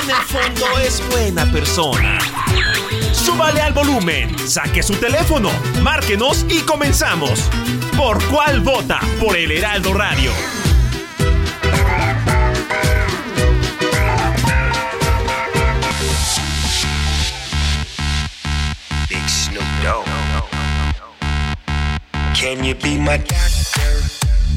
En el fondo es buena persona. Súbale al volumen, saque su teléfono, márquenos y comenzamos. ¿Por cuál vota? Por el Heraldo Radio. Big Snoop Dogg. Can you be my doctor?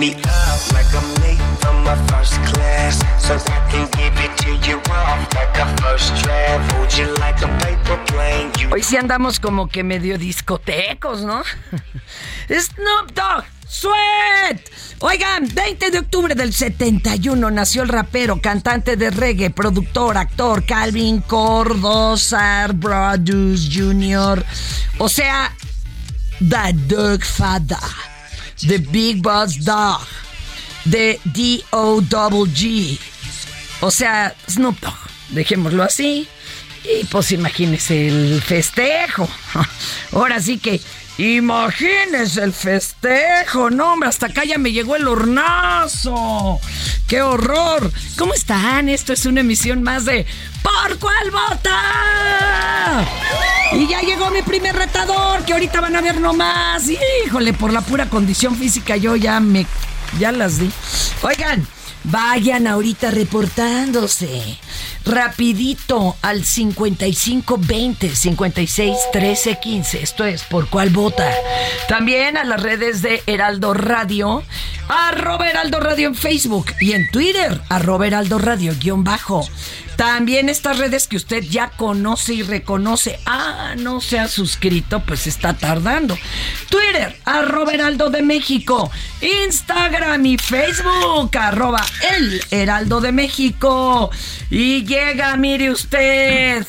Me up like I'm late from my first class? So I can give it to you off like a first draft. Hold you like a paper plane. You Hoy sí andamos como que medio discotecos, ¿no? Snoop Dogg, Sweat. Oigan, 20 de octubre del 71 nació el rapero, cantante de reggae, productor, actor Calvin Cordozar Brodus Jr. O sea, The Dog Father, The Big Boss Dog, The D-O-G-G. O sea, Snoop Dogg, dejémoslo así. Y pues imagínese el festejo. Ahora sí que, imagínese el festejo. No, hombre, hasta acá ya me llegó el hornazo. ¡Qué horror! ¿Cómo están? Esto es una emisión más de ¿Por cuál? Y ya llegó mi primer retador, que ahorita van a ver nomás. Híjole, por la pura condición física yo ya me... Ya las di. Oigan, vayan ahorita reportándose. Rapidito al 5520 56 13 15. Esto es por cuál vota. También a las redes de Heraldo Radio, arroba Heraldo Radio en Facebook y en Twitter, arroba Heraldo Radio guion bajo. También estas redes que usted ya conoce y reconoce. Ah, no se ha suscrito, pues está tardando. Twitter, arroba Heraldo de México. Instagram y Facebook, arroba el Heraldo de México. Y llega, mire usted.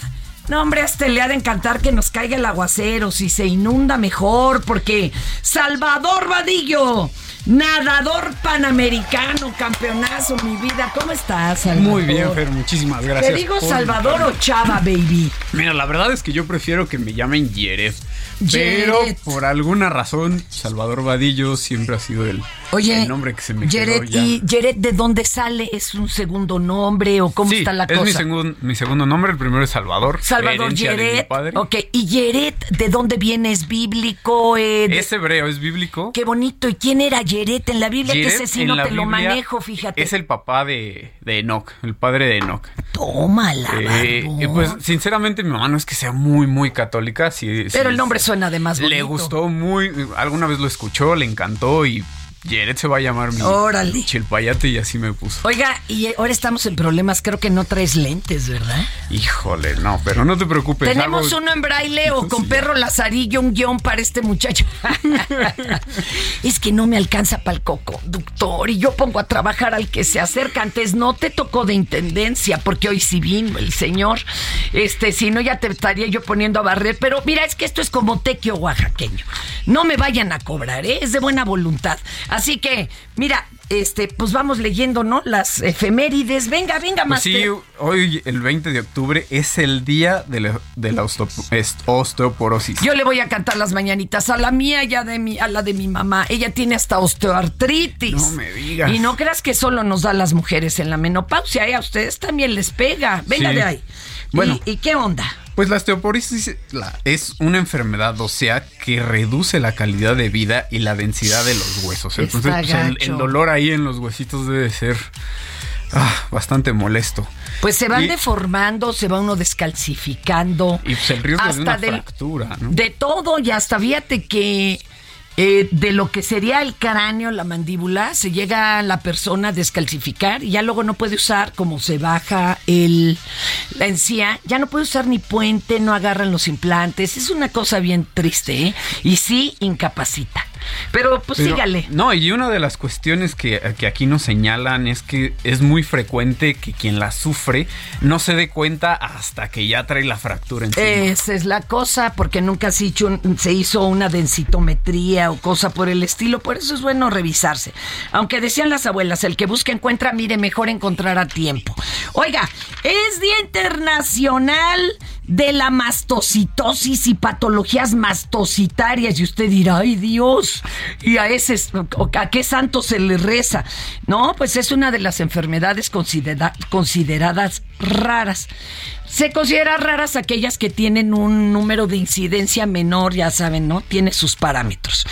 No, hombre, a este le ha de encantar que nos caiga el aguacero, si se inunda mejor, porque Salvador Vadillo, nadador panamericano, campeonazo, mi vida, ¿cómo estás, Salvador? Muy bien, Fer, muchísimas gracias. ¿Te digo Salvador o. Chava, baby? Mira, la verdad es que yo prefiero que me llamen Yeret. Pero por alguna razón, Salvador Vadillo siempre ha sido el, Oye, el nombre que se me quedó ya. ¿y Yeret de dónde sale? ¿Es un segundo nombre o cómo Sí, está la es cosa? mi, segun- mi segundo nombre, el primero es Salvador. Salvador padre. Ok, ¿y Yeret de dónde viene? ¿Es bíblico? Eh, de- Es hebreo, es bíblico. Qué bonito. ¿Y quién era Yeret en la Biblia? que Yeret ese sí no te lo manejo, fíjate. Es el papá de, de Enoch, el padre de Enoch. Tómala. Eh, pues sinceramente mi mamá no es que sea muy muy católica, sí, Pero sí, el nombre suena de más bonito. le gustó muy, alguna vez lo escuchó, le encantó y Jared se va a llamar mi Órale. chilpayate y así me puso. Oiga, y ahora estamos en problemas. Creo que no traes lentes, ¿verdad? Híjole, no, pero no te preocupes. Tenemos uno en braille o con Sí. perro lazarillo, un guion para este muchacho. es que no me alcanza para el coconductor y yo pongo a trabajar al que se acerca. Antes no te tocó de intendencia, porque hoy sí vino el señor. Este, si no, ya te estaría yo poniendo a barrer. Pero mira, es que esto es como tequio oaxaqueño. No me vayan a cobrar, ¿eh? es de buena voluntad. Así que, mira, este, pues vamos leyendo, ¿no? Las efemérides. Venga, venga, Pues más. sí, hoy el 20 de octubre es el día de la, de la osteoporosis. Yo le voy a cantar las mañanitas a la mía y a, de mi, a la de mi mamá. Ella tiene hasta osteoartritis. No me digas. Y no creas que solo nos da a las mujeres en la menopausia, ¿eh? a ustedes también les pega. Venga Sí. de ahí. Bueno. ¿Y, y qué onda? Pues la osteoporosis es una enfermedad ósea que reduce la calidad de vida y la densidad de los huesos. Entonces, pues, el, dolor ahí en los huesitos debe ser ah, bastante molesto. Pues se van Y- deformando, se va uno descalcificando. Y pues el riesgo de una del- fractura, ¿no? De todo, y hasta fíjate que eh, de lo que sería el cráneo, la mandíbula, se llega a la persona a descalcificar y ya luego no puede usar, como se baja el, la encía, ya no puede usar ni puente, no agarran los implantes. Es una cosa bien triste, ¿eh? Y sí incapacita. Pero pues Pero- sígale. No, y una de las cuestiones que, que aquí nos señalan es que es muy frecuente que quien la sufre no se dé cuenta hasta que ya trae la fractura encima. Esa es la cosa, porque nunca se hizo, se hizo una densitometría o cosa por el estilo, por eso es bueno revisarse. Aunque decían las abuelas, el que busca encuentra, mire, mejor encontrar a tiempo. Oiga, es Día Internacional de la mastocitosis y patologías mastocitarias. Y usted dirá, ay Dios, ¿y a ese, a qué santo se le reza? No, pues es una de las enfermedades considera- consideradas raras. Se considera raras aquellas que tienen un número de incidencia menor, ya saben, ¿no? Tiene sus parámetros.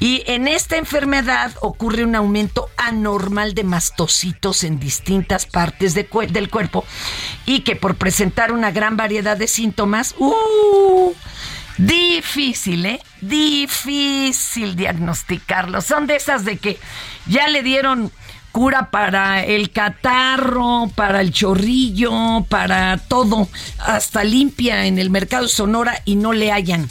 Y en esta enfermedad ocurre un aumento anormal de mastocitos en distintas partes del cuerpo y que por presentar una gran variedad de síntomas, ¡uh! Difícil, ¿eh? Difícil diagnosticarlo. Son de esas de que ya le dieron cura para el catarro, para el chorrillo, para todo, hasta limpia en el mercado Sonora y no le hallan.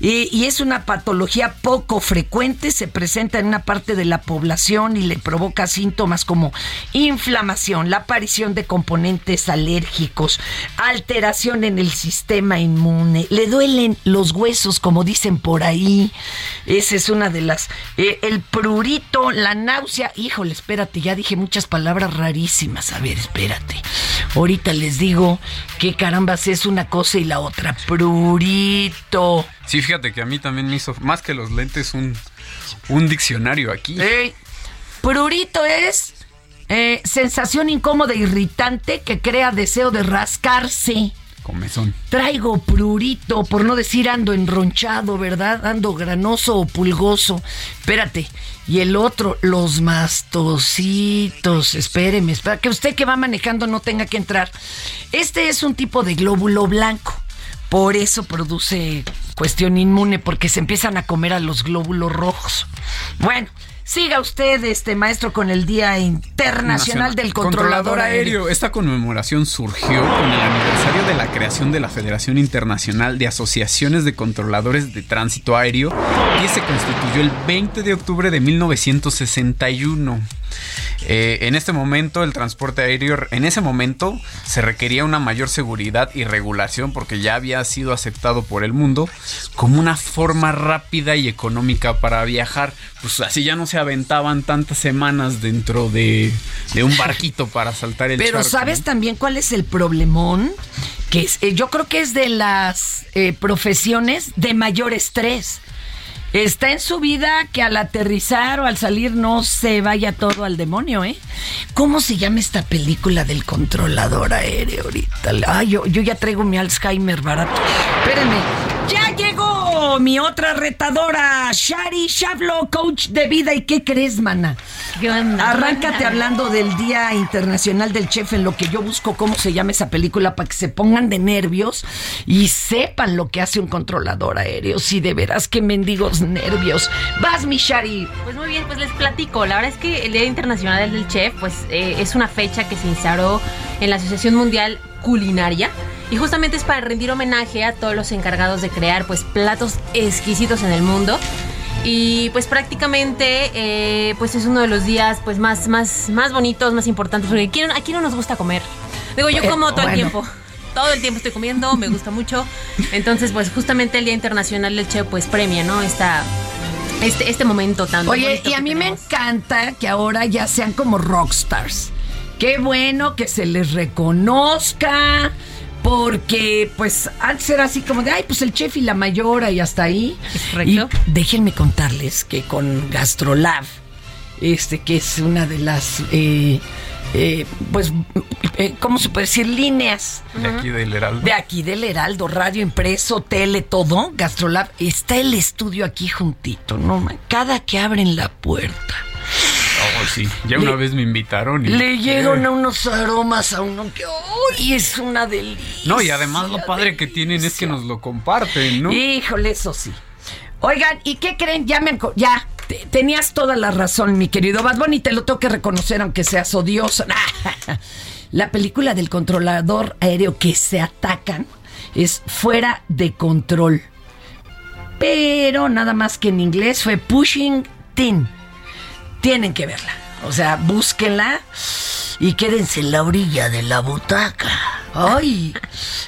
Y, es una patología poco frecuente, se presenta en una parte de la población y le provoca síntomas como inflamación, la aparición de componentes alérgicos, alteración en el sistema inmune, le duelen los huesos, como dicen por ahí. Esa es una de las. eh, el prurito, la náusea. Híjole, espérate, ya dije muchas palabras rarísimas. A ver, espérate. Ahorita les digo qué carambas es una cosa y la otra. Prurito. Sí, fíjate que a mí también me hizo más que los lentes un, un diccionario aquí. Ey, Prurito es eh, sensación incómoda, irritante que crea deseo de rascarse. Comezón. Traigo prurito, por no decir ando enronchado, ¿verdad? Ando granoso o pulgoso. Espérate. Y el otro, los mastocitos. Espéreme, espera, que usted que va manejando no tenga que entrar. Este es un tipo de glóbulo blanco. Por eso produce cuestión inmune, porque se empiezan a comer a los glóbulos rojos. Bueno, siga usted, este maestro, con el Día Internacional del Controlador, Aéreo. Esta conmemoración surgió con el aniversario de la creación de la Federación Internacional de Asociaciones de Controladores de Tránsito Aéreo, que se constituyó el 20 de octubre de 1961. Eh, en este momento el transporte aéreo, en ese momento se requería una mayor seguridad y regulación porque ya había sido aceptado por el mundo como una forma rápida y económica para viajar. Pues así ya no se aventaban tantas semanas dentro de, de un barquito para saltar el Pero charco, ¿sabes ¿no? también cuál es el problemón? Que es, eh, yo creo que es de las eh, profesiones de mayor estrés. Está en su vida que al aterrizar o al salir no se vaya todo al demonio, ¿eh? ¿Cómo se llama esta película del controlador aéreo ahorita? Ay, yo, yo ya traigo mi Alzheimer barato. Espérenme, ¡ya llegó! Mi otra retadora, Shari Shavlo, coach de vida. ¿Y qué crees, mana? Arráncate hablando del Día Internacional del Chef, en lo que yo busco cómo se llama esa película para que se pongan de nervios y sepan lo que hace un controlador aéreo. Si de veras que mendigos nervios. Vas, mi Shari. Pues muy bien, pues les platico. La verdad es que el Día Internacional del Chef, pues eh, es una fecha que se instauró en la Asociación Mundial Culinaria y justamente es para rendir homenaje a todos los encargados de crear pues platos exquisitos en el mundo. Y pues prácticamente eh, pues es uno de los días pues más, más, más bonitos, más importantes, porque aquí, no- aquí no nos gusta comer. Digo, yo Eh, como todo bueno. el tiempo. Todo el tiempo estoy comiendo, me gusta mucho. Entonces, pues justamente el Día Internacional del Chef pues premia, ¿no? Esta, este, este momento tan Oye, y a mí me encanta que ahora ya sean como rockstars. Qué bueno que se les reconozca. Porque, pues, antes era así como de, ay, pues el chef y la mayora y hasta ahí. Es correcto. Y déjenme contarles que con Gastrolab, este, que es una de las, eh, eh, pues, eh, ¿cómo se puede decir? Líneas De aquí del Heraldo. de aquí del Heraldo, radio impreso, tele, todo, Gastrolab, está el estudio aquí juntito, ¿no? man? Cada que abren la puerta, Sí. Ya Le- una vez me invitaron y. le llegan a unos aromas a uno que, ¡uy! Es una delicia. No, y además lo padre que tienen es que nos lo comparten, ¿no? Híjole, eso sí. Oigan, ¿y qué creen? Ya me ya te- tenías toda la razón, mi querido Bad Bunny, te lo tengo que reconocer aunque seas odioso. La película del controlador aéreo que se atacan es fuera de control. Pero nada más que en inglés fue Pushing Tin. Tienen que verla. O sea, búsquenla y quédense en la orilla de la butaca. Ay,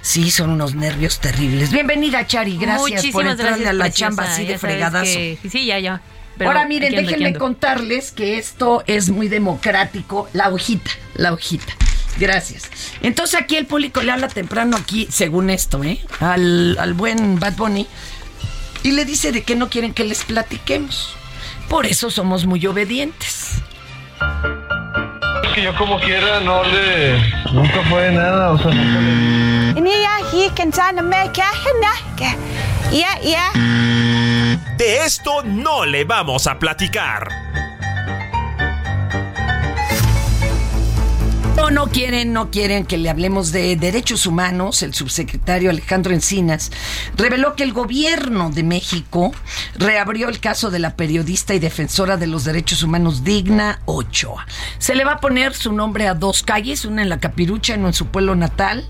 sí, son unos nervios terribles. Bienvenida, Chari. Gracias por entrarle gracias, a la preciosa. chamba así de Ya fregadazo. que- sí, ya, ya. Pero Ahora miren, ando, déjenme contarles que esto es muy democrático. La hojita, la hojita. Gracias. Entonces aquí el público le habla temprano aquí, según esto, ¿eh? Al, al buen Bad Bunny. Y le dice de que no quieren que les platiquemos. Por eso somos muy obedientes. Es que yo como quiera no le... Nunca fue nada, o sea, nunca le... De esto no le vamos a platicar. No, no quieren, no quieren que le hablemos de derechos humanos. El subsecretario Alejandro Encinas reveló que el gobierno de México reabrió el caso de la periodista y defensora de los derechos humanos Digna Ochoa. Se le va a poner su nombre a dos calles, una en la Capirucha, una en su pueblo natal,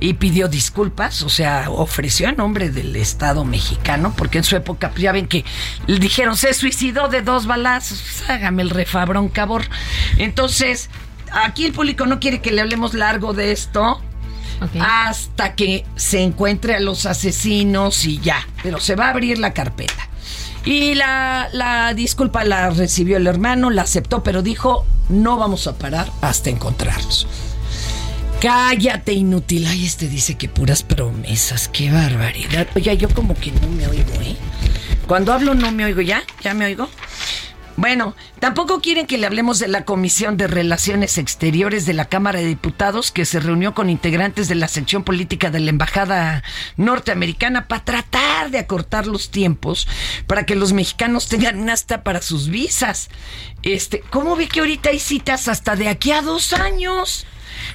y pidió disculpas, o sea, ofreció a nombre del Estado mexicano, porque en su época, pues, ya ven que le dijeron, se suicidó de dos balazos, Pues, hágame el refabrón, cabor. Entonces, aquí el público no quiere que le hablemos largo de esto. Hasta que se encuentre a los asesinos y ya. Pero se va a abrir la carpeta. Y la, la disculpa la recibió el hermano, la aceptó, pero dijo, no vamos a parar hasta encontrarlos. Cállate, inútil. Ay, este dice que puras promesas. Qué barbaridad. Oye, yo como que no me oigo, ¿eh? Cuando hablo no me oigo, ¿ya? ¿Ya me oigo? Bueno, tampoco quieren que le hablemos de la Comisión de Relaciones Exteriores de la Cámara de Diputados que se reunió con integrantes de la sección política de la Embajada norteamericana para tratar de acortar los tiempos para que los mexicanos tengan hasta para sus visas. Este, ¿cómo ve que ahorita hay citas hasta de aquí a dos años?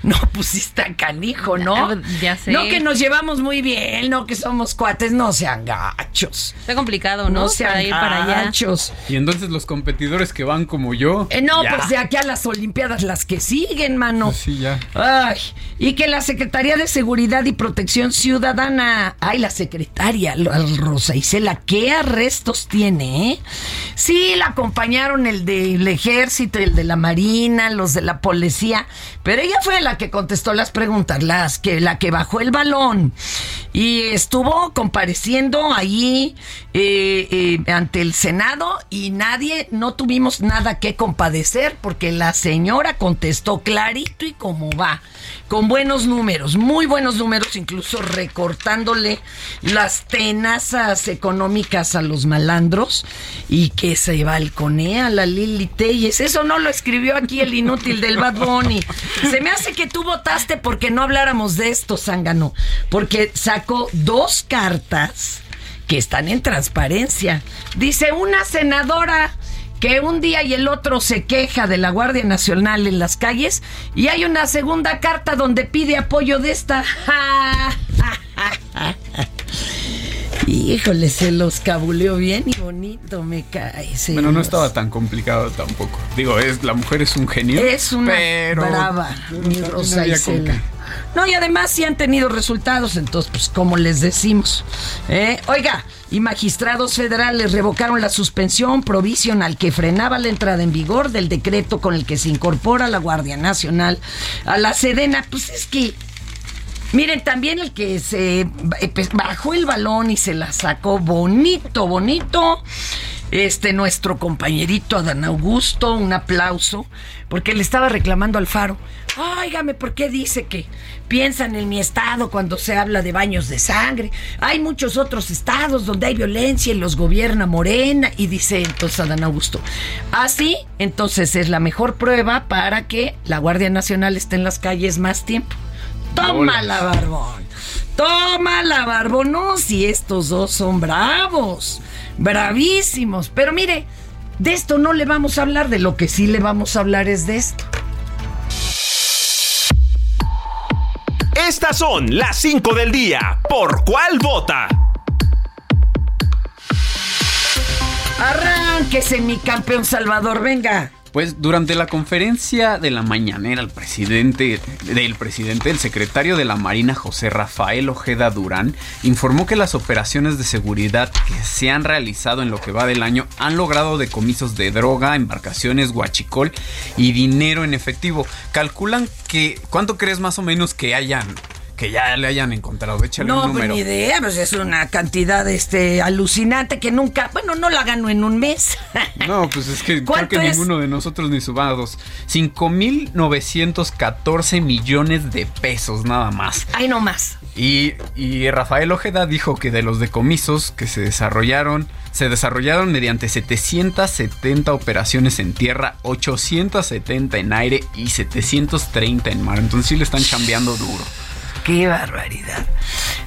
No, pues está canijo, ¿no? Ah, ya sé. No que nos llevamos muy bien, no que somos cuates, no sean gachos. Está complicado, ¿no? No, sean para ir para allá. gachos. Y entonces los competidores que van como yo. Eh, no, ya. pues de aquí a las Olimpiadas, las que siguen, mano. Pues sí, ya. Ay, y que la Secretaría de Seguridad y Protección Ciudadana, ay, la secretaria la Rosa Isela, ¿qué arrestos tiene? eh? Sí, la acompañaron el del ejército, el de la marina, los de la policía, pero ella fue la que contestó las preguntas, las que la que bajó el balón y estuvo compareciendo ahí eh, eh, ante el Senado y nadie, no tuvimos nada que compadecer porque la señora contestó clarito y como va, con buenos números, muy buenos números, incluso recortándole las tenazas económicas a los malandros y que se balconea la Lili Telles. Eso no lo escribió aquí el inútil del Bad Bunny. Se me hace que tú votaste porque no habláramos de esto, Zángano, porque sacó dos cartas que están en transparencia. Dice una senadora que un día y el otro se queja de la Guardia Nacional en las calles y hay una segunda carta donde pide apoyo de esta. Híjole, se los cabuleó bien y bonito, me cae. Bueno, no estaba tan complicado tampoco. Digo, es la mujer es un genio. Es una pero brava, mi no Rosa con Isela. No, y además sí han tenido resultados, entonces, pues, como les decimos. ¿eh? Oiga, y magistrados federales revocaron la suspensión provisional que frenaba la entrada en vigor del decreto con el que se incorpora la Guardia Nacional a la Sedena. Pues es que Miren, también el que se eh, pues, bajó el balón y se la sacó bonito, bonito. Este, nuestro compañerito Adán Augusto, un aplauso, porque le estaba reclamando al Faro. Óigame, ¿por qué dice que piensan en mi estado cuando se habla de baños de sangre? Hay muchos otros estados donde hay violencia y los gobierna Morena. Y dice entonces Adán Augusto, así, entonces es la mejor prueba para que la Guardia Nacional esté en las calles más tiempo. Tómala, barbón. Tómala, barbón. No, si estos dos son bravos. Bravísimos. Pero mire, de esto no le vamos a hablar. De lo que sí le vamos a hablar es de esto. Estas son las 5 del día. ¿Por cuál vota? Arránquese, mi campeón Salvador. Venga. Pues durante la conferencia de la mañanera, el presidente del presidente, el secretario de la Marina, José Rafael Ojeda Durán, informó que las operaciones de seguridad que se han realizado en lo que va del año han logrado decomisos de droga, embarcaciones, guachicol y dinero en efectivo. Calculan que ¿cuánto crees más o menos que hayan que ya le hayan encontrado? Échale No, un pues número. ni idea, pues es una cantidad este, alucinante que nunca, bueno, no la gano en un mes. No, pues es que creo ¿Cuánto que es? ninguno de nosotros ni sumados. 5.914 millones de pesos nada más. Ay, no más. Y, y Rafael Ojeda dijo que de los decomisos que se desarrollaron, se desarrollaron mediante 770 operaciones en tierra, 870 en aire y 730 en mar. Entonces sí le están chambeando duro. Qué barbaridad.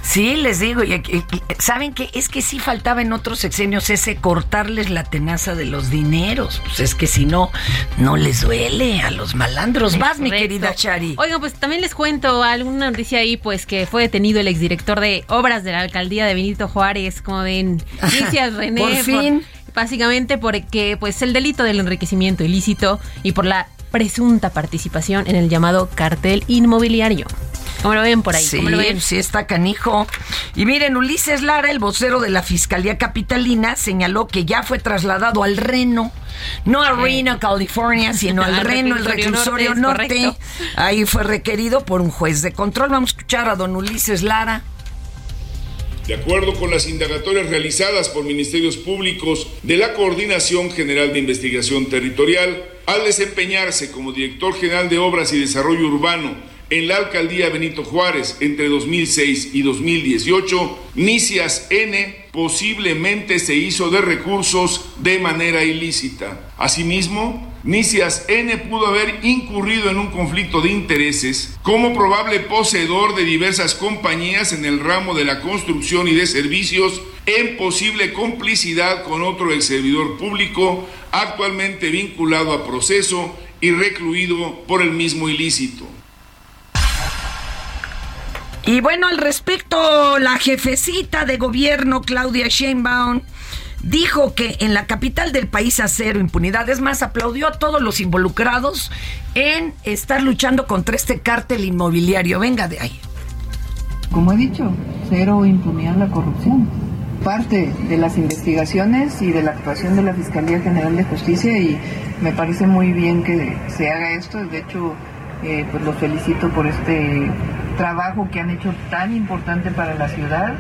Sí, les digo, y, ¿saben qué? Es que sí faltaba en otros sexenios ese cortarles la tenaza de los dineros. Pues es que si no, no les duele a los malandros. Vas, mi querida Chari. Oigan, pues también les cuento alguna noticia ahí, pues que fue detenido el exdirector de obras de la alcaldía de Benito Juárez, como ven, noticias René. Por fin. básicamente porque, pues, el delito del enriquecimiento ilícito y por la presunta participación en el llamado cartel inmobiliario. ¿Cómo lo ven por ahí? Sí, ¿Cómo lo ven? sí está canijo. Y miren, Ulises Lara, el vocero de la Fiscalía Capitalina, señaló que ya fue trasladado al Reno. No a Reno, California, sino al Reno, el reclusorio norte, norte. Ahí fue requerido por un juez de control. Vamos a escuchar a don Ulises Lara. De acuerdo con las indagatorias realizadas por ministerios públicos de la Coordinación General de Investigación Territorial, al desempeñarse como director general de Obras y Desarrollo Urbano en la alcaldía Benito Juárez entre 2006 y 2018, Nicias N posiblemente se hizo de recursos de manera ilícita. Asimismo, Nicias N pudo haber incurrido en un conflicto de intereses como probable poseedor de diversas compañías en el ramo de la construcción y de servicios en posible complicidad con otro ex servidor público actualmente vinculado a proceso y recluido por el mismo ilícito. Y bueno, al respecto, la jefecita de gobierno, Claudia Sheinbaum, dijo que en la capital del país a cero impunidad. Es más, aplaudió a todos los involucrados en estar luchando contra este cártel inmobiliario. Venga de ahí. Como he dicho, cero impunidad la corrupción. Parte de las investigaciones y de la actuación de la Fiscalía General de Justicia y me parece muy bien que se haga esto. De hecho, eh, pues los felicito por este trabajo que han hecho tan importante para la ciudad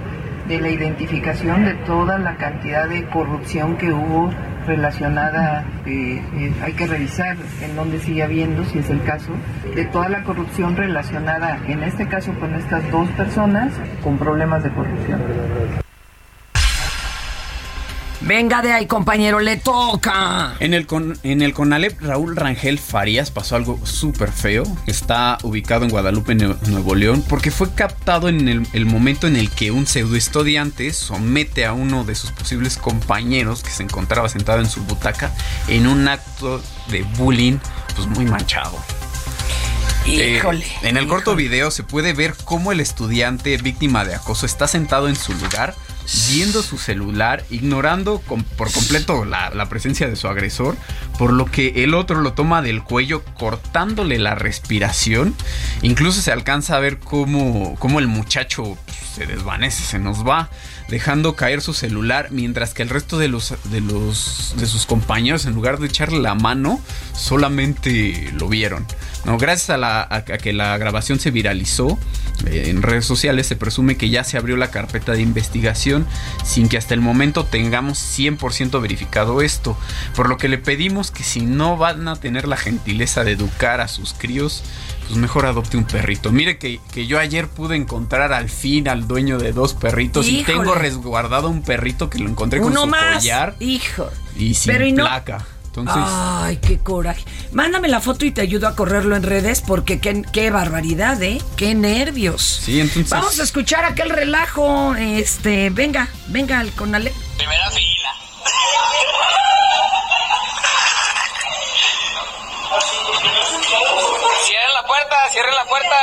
de la identificación de toda la cantidad de corrupción que hubo relacionada, eh, eh, hay que revisar en dónde sigue habiendo, si es el caso, de toda la corrupción relacionada, en este caso con estas dos personas, con problemas de corrupción. Venga de ahí, compañero, le toca. En el, con, en el Conalep, Raúl Rangel Farías pasó algo súper feo. Está ubicado en Guadalupe, Nue- Nuevo León, porque fue captado en el, el momento en el que un pseudo estudiante somete a uno de sus posibles compañeros que se encontraba sentado en su butaca en un acto de bullying, pues muy manchado. Eh, Híjole. en el corto video se puede ver cómo el estudiante víctima de acoso está sentado en su lugar, viendo su celular, ignorando por completo la, presencia de su agresor, por lo que el otro lo toma del cuello cortándole la respiración. Incluso se alcanza a ver cómo, el muchacho pues, se desvanece, se nos va, dejando caer su celular, mientras que el resto de de sus compañeros, en lugar de echarle la mano, solamente lo vieron. No, gracias a, la, a- a que la grabación se viralizó eh, en redes sociales, se presume que ya se abrió la carpeta de investigación sin que hasta el momento tengamos 100% verificado esto. Por lo que le pedimos que si no van a tener la gentileza de educar a sus críos, pues mejor adopte un perrito. Mire que, que yo ayer pude encontrar al fin al dueño de dos perritos y tengo resguardado un perrito que lo encontré con Uno su más. collar Hijo. y sin Pero y no- placa. Entonces, Ay, qué coraje. Mándame la foto y te ayudo a correrlo en redes porque qué, qué barbaridad, ¿eh? Qué nervios. sí, entonces... Vamos a escuchar aquel relajo. Este, venga, venga al Conalep. Primera fila. Cierren la puerta, cierren la puerta.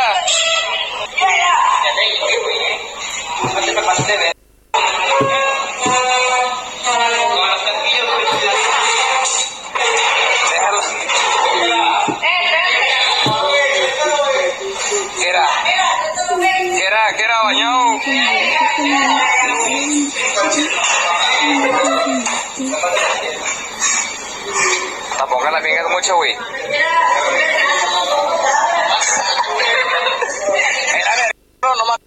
Mucho, no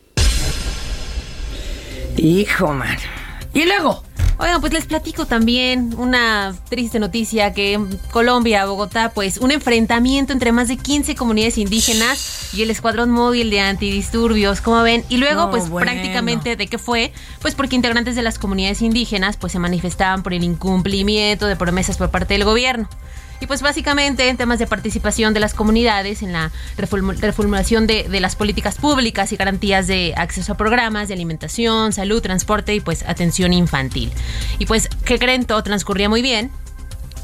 Hijo, man. Y luego. Oigan, pues les platico también una triste noticia que en Colombia, Bogotá, pues un enfrentamiento entre más de 15 comunidades indígenas y el escuadrón móvil de antidisturbios, como ven, y luego No, pues bueno. prácticamente de qué fue, pues porque integrantes de las comunidades indígenas pues se manifestaban por el incumplimiento de promesas por parte del gobierno. Y pues básicamente en temas de participación de las comunidades en la reformu- reformulación de, de las políticas públicas y garantías de acceso a programas de alimentación, salud, transporte y pues atención infantil. Y pues, ¿qué creen? Todo transcurría muy bien.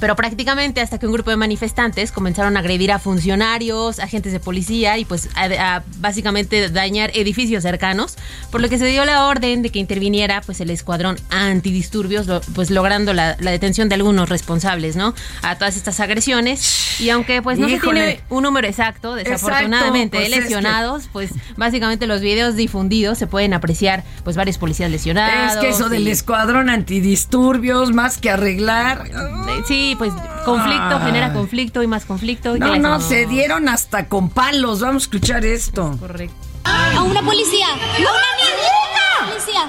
Pero prácticamente hasta que un grupo de manifestantes comenzaron a agredir a funcionarios, agentes de policía y pues a, a básicamente dañar edificios cercanos, por lo que se dio la orden de que interviniera pues el escuadrón antidisturbios, lo- pues logrando la, la detención de algunos responsables, ¿no? A todas estas agresiones. Y aunque pues no se tiene un número exacto, desafortunadamente, Exacto, de pues, es que- lesionados, pues básicamente los videos difundidos se pueden apreciar pues varios policías lesionados. Es que eso del escuadrón antidisturbios, más que arreglar. eh, Sí, pues conflicto genera conflicto y más conflicto. y No, no, se dieron hasta con palos. Vamos a escuchar esto. Correcto. A una policía. ¡A una niñita! Policía.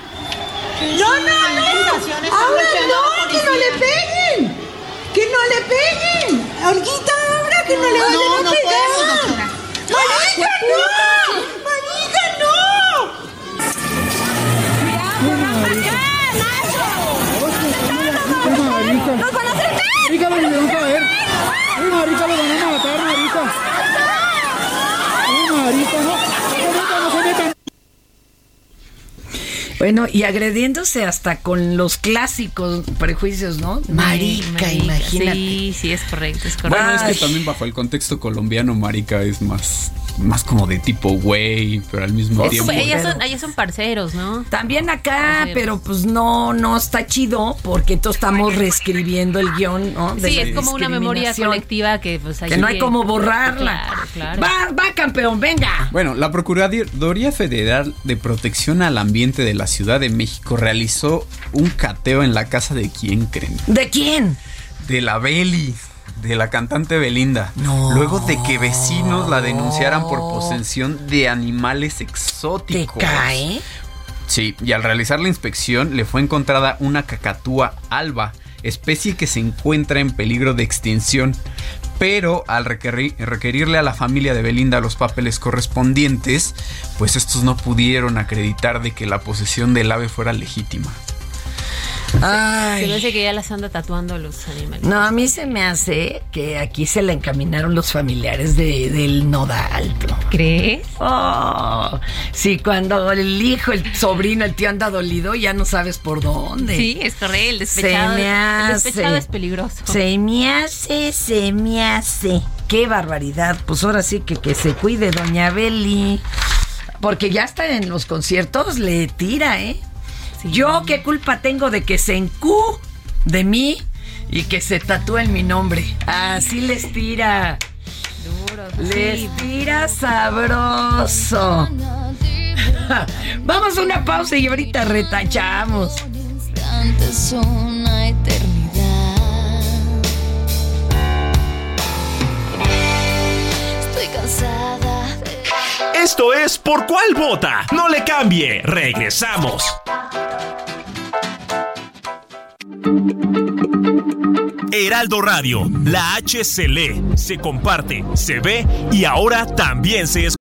No, no, no. Ahora no, que no le peguen. Que no le peguen. Olguita, ahora que no le vayan No, a no podemos, doctora. Manica, no. Manica, Marica, lo vamos a ver. Ay, marica, lo van a matar, marica. Ay, marica, no. No se metan, no se metan. Bueno, y agrediéndose hasta con los clásicos prejuicios, ¿no? Marica, imagínate. Sí, sí, es correcto, es correcto. Bueno, es que también bajo el contexto colombiano, marica es más, más como de tipo güey, pero al mismo Es- tiempo. ellas, son, ellas son parceros, ¿no? También acá, Parceros. pero pues no, no está chido porque entonces estamos reescribiendo el guion, ¿no? De Sí, es como una memoria colectiva que pues Que no hay como borrarla. Claro, claro. Va, va, campeón, venga. Bueno, la Procuraduría Federal de Protección al Ambiente de la Ciudad de México realizó un cateo en la casa de quién creen. ¿De quién? De la Beli, de la cantante Belinda. Luego de que vecinos la denunciaran por posesión de animales ¿Te exóticos. cae? Sí, y al realizar la inspección le fue encontrada una cacatúa alba, especie que se encuentra en peligro de extinción. Pero al requerir- requerirle a la familia de Belinda los papeles correspondientes, pues estos no pudieron acreditar de que la posesión del ave fuera legítima. Ay. Se me hace que ya las anda tatuando los animales. No, a mí se me hace que aquí se le encaminaron los familiares de, del nodal. bro. ¿Crees? Oh, sí, cuando el hijo, el sobrino, el tío anda dolido, ya no sabes por dónde. Sí, es correcto. El despechado, Se me el despechado hace. es peligroso. Se me hace, se me hace. Qué barbaridad. Pues ahora sí que, que se cuide, doña Beli. Porque ya está en los conciertos, le tira, ¿eh? Yo qué culpa tengo de que se encu de mí y que se tatúen mi nombre. Así les tira. Duro, Les sí. tira sabroso. Vamos a una pausa y ahorita retachamos. Antes una eternidad. Estoy cansada Esto es Por Cuál Vota. No le cambie. Regresamos. Heraldo Radio. La H se lee, se comparte, se ve y ahora también se escucha.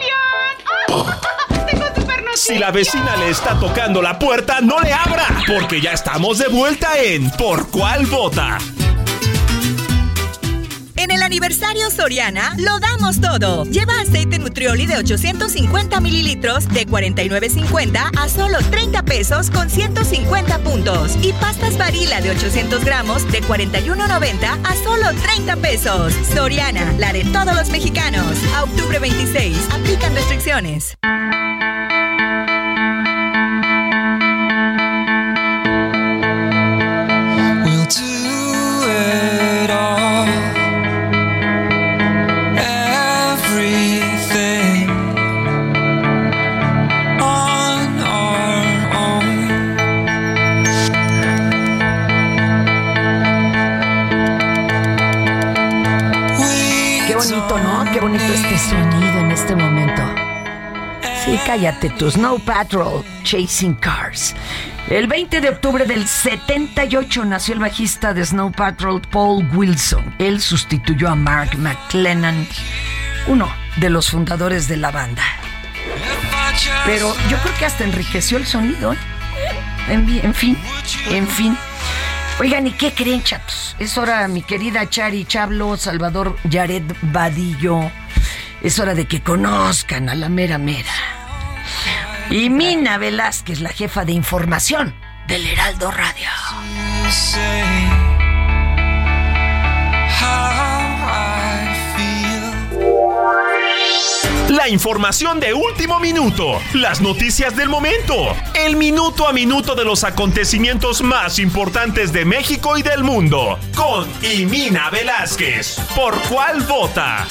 ¡Ah! ¡Tengo super Si la vecina le está tocando la puerta, no le abra, porque ya estamos de vuelta en Por Cuál Vota. En el aniversario Soriana lo damos todo. Lleva aceite Nutrioli de 850 mililitros de 49.50 a solo 30 pesos con 150 puntos. Y pastas varila de 800 gramos de 41.90 a solo 30 pesos. Soriana, la de todos los mexicanos. A octubre 26. Aplican restricciones. Cállate tu Snow Patrol, Chasing Cars. El 20 de octubre del 78 nació el bajista de Snow Patrol, Paul Wilson. Él sustituyó a Mark McLennan, uno de los fundadores de la banda. Pero yo creo que hasta enriqueció el sonido. ¿eh? En, fin, en fin. Oigan, ¿y qué creen, chatos? Es hora, mi querida Chari Chablo, Salvador Yared Vadillo. Es hora de que conozcan a la mera mera. Y Mina Velázquez, la jefa de información del Heraldo Radio. La información de último minuto, las noticias del momento, el minuto a minuto de los acontecimientos más importantes de México y del mundo, con Imina Velázquez. ¿Por cuál vota?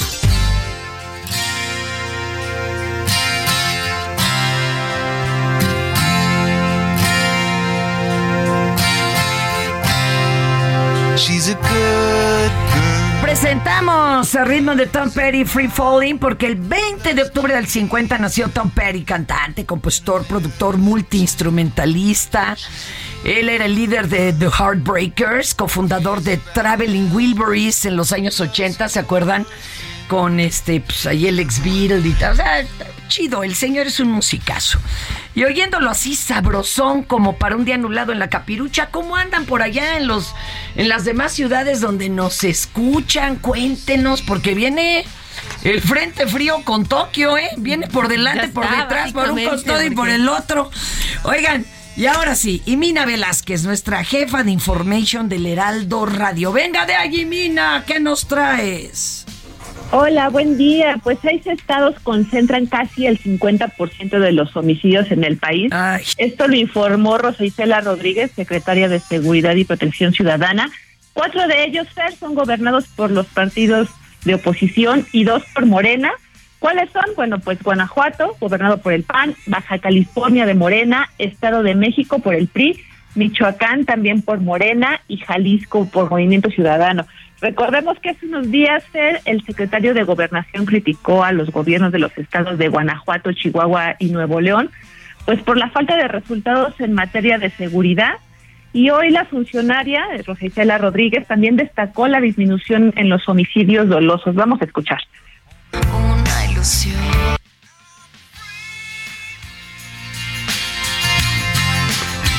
Presentamos el ritmo de Tom Petty Free Falling porque el 20 de octubre del 50 nació Tom Petty, cantante, compositor, productor, multiinstrumentalista. Él era el líder de The Heartbreakers, cofundador de Traveling Wilburys en los años 80, ¿se acuerdan? Con este, pues ahí el ex Beatle y tal. O sea, chido, el señor es un musicazo. Y oyéndolo así sabrosón como para un día anulado en la capirucha, ¿cómo andan por allá en los en las demás ciudades donde nos escuchan? Cuéntenos, porque viene el frente frío con Tokio, ¿eh? Viene por delante, por detrás, por un costado y por el otro. Oigan, y ahora sí, y Mina Velázquez, nuestra jefa de information del Heraldo Radio. Venga de allí, Mina, ¿qué nos traes? Hola, buen día. Pues seis estados concentran casi el 50% de los homicidios en el país. Esto lo informó Rosa Isela Rodríguez, secretaria de Seguridad y Protección Ciudadana, Cuatro de ellos, Fer, son gobernados por los partidos de oposición y dos por Morena. ¿Cuáles son? Bueno, pues Guanajuato, gobernado por el PAN, Baja California de Morena, Estado de México por el PRI, Michoacán también por Morena y Jalisco por Movimiento Ciudadano. Recordemos que hace unos días el secretario de Gobernación criticó a los gobiernos de los estados de Guanajuato, Chihuahua y Nuevo León, pues por la falta de resultados en materia de seguridad. Y hoy la funcionaria, eh, Rosicela Rodríguez, también destacó la disminución en los homicidios dolosos. Vamos a escuchar. Una ilusión.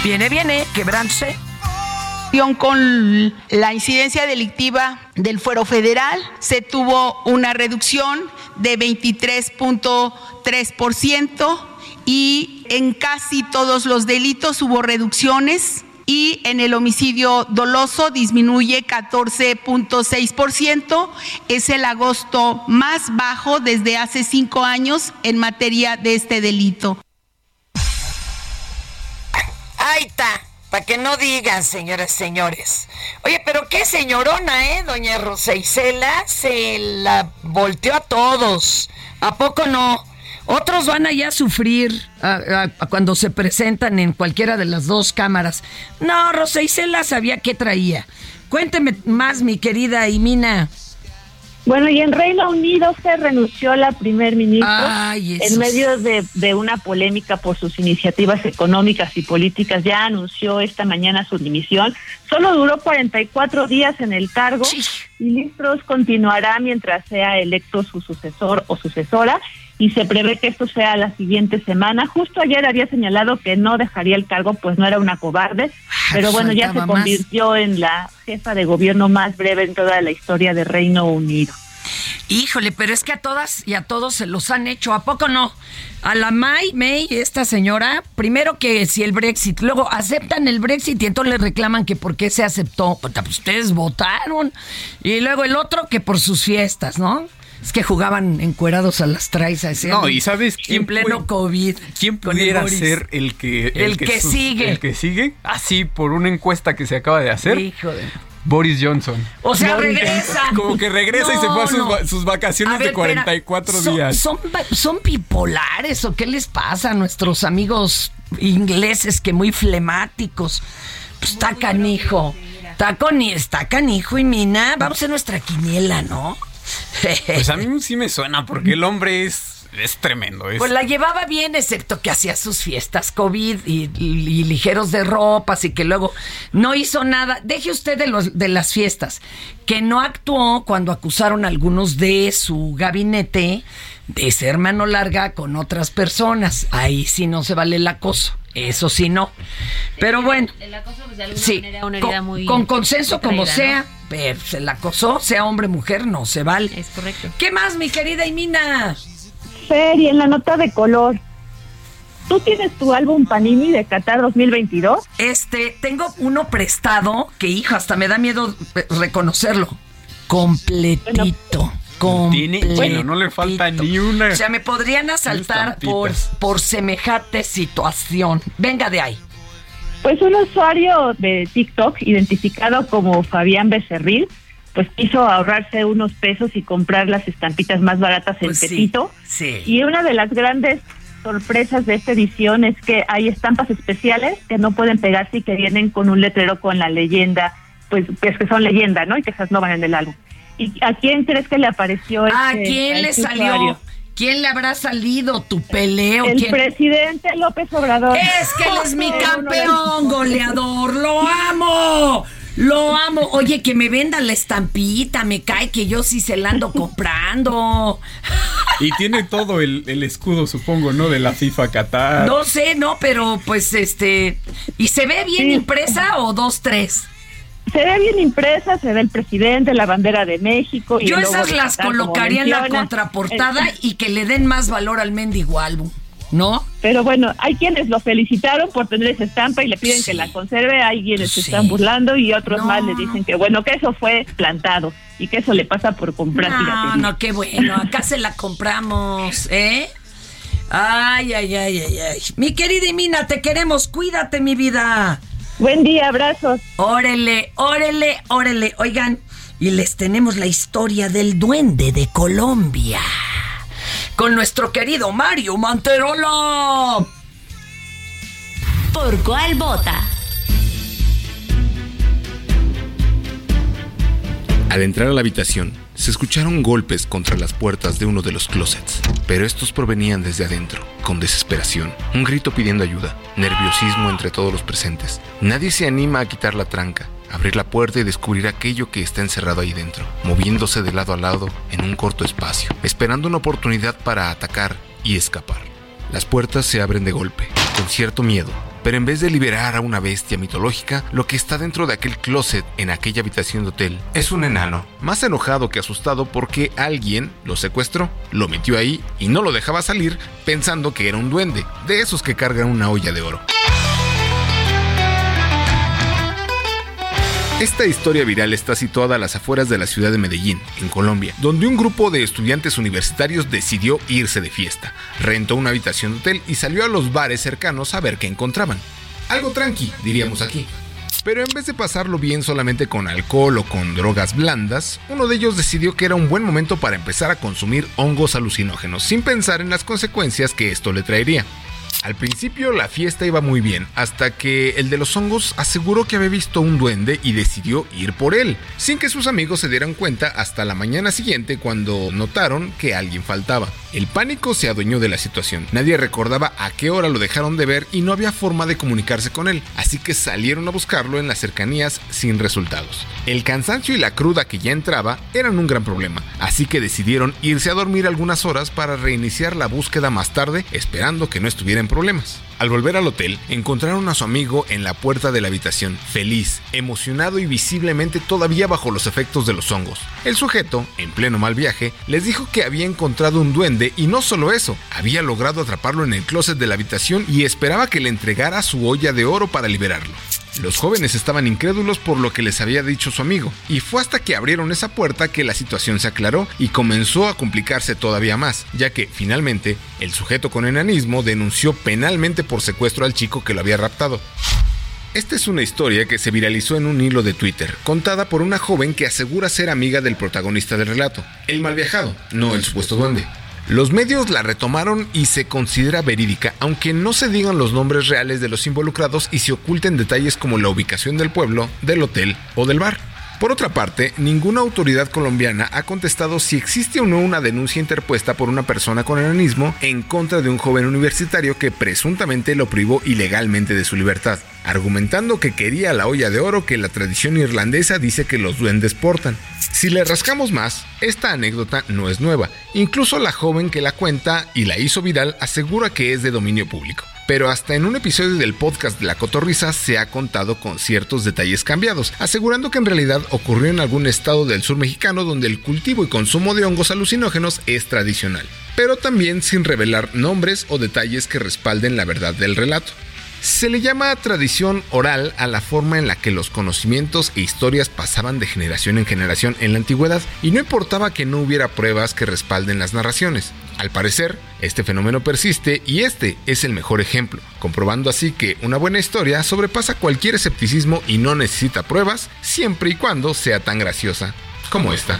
Viene, viene, Con la incidencia delictiva del fuero federal se tuvo una reducción de 23.3% y en casi todos los delitos hubo reducciones y en el homicidio doloso disminuye 14.6%. Es el agosto más bajo desde hace cinco años en materia de este delito. Ahí está. Para que no digan, señoras señores. Oye, pero qué señorona, ¿eh? Doña Rosa Isela se la volteó a todos. ¿A poco no? Otros van allá a sufrir a cuando se presentan en cualquiera de las dos cámaras. No, Rosa Isela sabía qué traía. Cuénteme más, mi querida Imina. Bueno, y en Reino Unido se renunció la primer ministro Ay, esos- en medio de, de una polémica por sus iniciativas económicas y políticas. Ya anunció esta mañana su dimisión. Solo duró 44 días en el cargo y Liz Truss continuará mientras sea electo su sucesor o sucesora y se prevé que esto sea la siguiente semana. Justo ayer había señalado que no dejaría el cargo, pues no era una cobarde, pero bueno, ya se convirtió en la jefa de gobierno más breve en toda la historia de Reino Unido. Híjole, pero es que a todas y a todos se los han hecho, ¿a poco no? A la May, May, esta señora, primero que si el Brexit, luego aceptan el Brexit y entonces le reclaman que por qué se aceptó, pues ustedes votaron, y luego el otro que por sus fiestas, ¿no? Es que jugaban encuerados a las traizas. No, y ¿sabes quién En pleno COVID. ¿Quién el pudiera ser el que... El que sigue. El que sigue. Así, por una encuesta que se acaba de hacer. Hijo de- Boris Johnson. O sea, Boris regresa. Johnson. Como que regresa y se fue a sus, No, no. va- sus vacaciones A ver, de 44 espera, días. ¿Son, son, son bipolares o qué les pasa a nuestros amigos ingleses que muy flemáticos? Pues está canijo. Está, con, está canijo y mina. Vamos a hacer nuestra quiniela, ¿no? Pues a mí sí me suena porque el hombre es, es tremendo. Es, Pues la llevaba bien, excepto que hacía sus fiestas COVID y, ligeros de ropas y que luego no hizo nada. Deje usted de, los, de las fiestas, que no actuó cuando acusaron a algunos de su gabinete de ser mano larga con otras personas. Ahí sí no se vale el acoso. Eso sí no. Pero bueno. El acoso, pues, de alguna Sí, manera, una herida con, muy con consenso como contraída, ¿no? sea, pero se la acosó, sea hombre mujer, no se vale. Es correcto. ¿Qué más, mi querida Imina? Fer, y en la nota de color, ¿tú tienes tu álbum Panini de Qatar 2022? Este, tengo uno prestado que, hijo, hasta me da miedo eh, reconocerlo. Completito. Tiene, bueno, no le falta ni una. O sea, me podrían asaltar por, por semejante situación. Venga de ahí. Pues un usuario de TikTok, identificado como Fabián Becerril, pues quiso ahorrarse unos pesos y comprar las estampitas más baratas en Pues sí, Pepito. sí. Y una de las grandes sorpresas de esta edición es que hay estampas especiales que no pueden pegarse y que vienen con un letrero con la leyenda, pues, pues que son leyenda, ¿no? Y que esas no van en el álbum. ¿Y a quién crees que le apareció ¿A este- quién a le salió? usuario? ¿Quién le habrá salido? ¿Tu peleo? El ¿Quién? presidente López Obrador. Es que él es mi campeón, goleador. ¡Lo amo! Lo amo. Oye, que me venda la estampita, me cae que yo sí se la ando comprando. Y tiene todo el, el escudo, supongo, ¿no? De la FIFA Qatar. No sé, no, pero pues este. ¿Y se ve bien impresa o dos, tres? Se ve bien impresa, se ve el presidente, la bandera de México. Y Yo esas las Qatar, colocaría en la contraportada Eh, y que le den más valor al mendigo álbum, ¿no? Pero bueno, hay quienes lo felicitaron por tener esa estampa y le piden que la conserve, hay quienes se están burlando y otros más le dicen que bueno, que eso fue plantado y que eso le pasa por comprar No, no, qué bueno. Acá se la compramos, ¿eh? Ay, ay, ay, ay, ay. Mi querida Imina, te queremos. Cuídate, mi vida. Buen día, abrazos. Órele, órele, órele. Oigan, y les tenemos la historia del duende de Colombia. Con nuestro querido Mario Manterola. ¿Por cuál vota? Al entrar a la habitación, se escucharon golpes contra las puertas de uno de los closets, pero estos provenían desde adentro, con desesperación, un grito pidiendo ayuda, nerviosismo entre todos los presentes. Nadie se anima a quitar la tranca, abrir la puerta y descubrir aquello que está encerrado ahí dentro, moviéndose de lado a lado en un corto espacio, esperando una oportunidad para atacar y escapar. Las puertas se abren de golpe, con cierto miedo, pero en vez de liberar a una bestia mitológica, lo que está dentro de aquel closet en aquella habitación de hotel es un enano, más enojado que asustado porque alguien lo secuestró, lo metió ahí y no lo dejaba salir pensando que era un duende, de esos que cargan una olla de oro. Esta historia viral está situada a las afueras de la ciudad de Medellín, en Colombia, donde un grupo de estudiantes universitarios decidió irse de fiesta. Rentó una habitación de hotel y salió a los bares cercanos a ver qué encontraban. Algo tranqui, diríamos aquí. Pero en vez de pasarlo bien solamente con alcohol o con drogas blandas, uno de ellos decidió que era un buen momento para empezar a consumir hongos alucinógenos, sin pensar en las consecuencias que esto le traería. Al principio la fiesta iba muy bien, hasta que el de los hongos aseguró que había visto un duende y decidió ir por él, sin que sus amigos se dieran cuenta hasta la mañana siguiente cuando notaron que alguien faltaba. El pánico se adueñó de la situación, nadie recordaba a qué hora lo dejaron de ver y no había forma de comunicarse con él, así que salieron a buscarlo en las cercanías sin resultados. El cansancio y la cruda que ya entraba eran un gran problema, así que decidieron irse a dormir algunas horas para reiniciar la búsqueda más tarde, esperando que no estuviera en problemas. Al volver al hotel, encontraron a su amigo en la puerta de la habitación, feliz, emocionado y visiblemente todavía bajo los efectos de los hongos. El sujeto, en pleno mal viaje, les dijo que había encontrado un duende y no solo eso, había logrado atraparlo en el closet de la habitación y esperaba que le entregara su olla de oro para liberarlo. Los jóvenes estaban incrédulos por lo que les había dicho su amigo, y fue hasta que abrieron esa puerta que la situación se aclaró y comenzó a complicarse todavía más, ya que finalmente el sujeto con enanismo denunció penalmente por secuestro al chico que lo había raptado. Esta es una historia que se viralizó en un hilo de Twitter, contada por una joven que asegura ser amiga del protagonista del relato, el mal viajado, no el supuesto duende. Los medios la retomaron y se considera verídica, aunque no se digan los nombres reales de los involucrados y se oculten detalles como la ubicación del pueblo, del hotel o del bar. Por otra parte, ninguna autoridad colombiana ha contestado si existe o no una denuncia interpuesta por una persona con enanismo en contra de un joven universitario que presuntamente lo privó ilegalmente de su libertad, argumentando que quería la olla de oro que la tradición irlandesa dice que los duendes portan. Si le rascamos más, esta anécdota no es nueva. Incluso la joven que la cuenta y la hizo viral asegura que es de dominio público. Pero hasta en un episodio del podcast de La Cotorrisa se ha contado con ciertos detalles cambiados, asegurando que en realidad ocurrió en algún estado del sur mexicano donde el cultivo y consumo de hongos alucinógenos es tradicional, pero también sin revelar nombres o detalles que respalden la verdad del relato. Se le llama tradición oral a la forma en la que los conocimientos e historias pasaban de generación en generación en la antigüedad y no importaba que no hubiera pruebas que respalden las narraciones. Al parecer, este fenómeno persiste y este es el mejor ejemplo, comprobando así que una buena historia sobrepasa cualquier escepticismo y no necesita pruebas siempre y cuando sea tan graciosa como esta.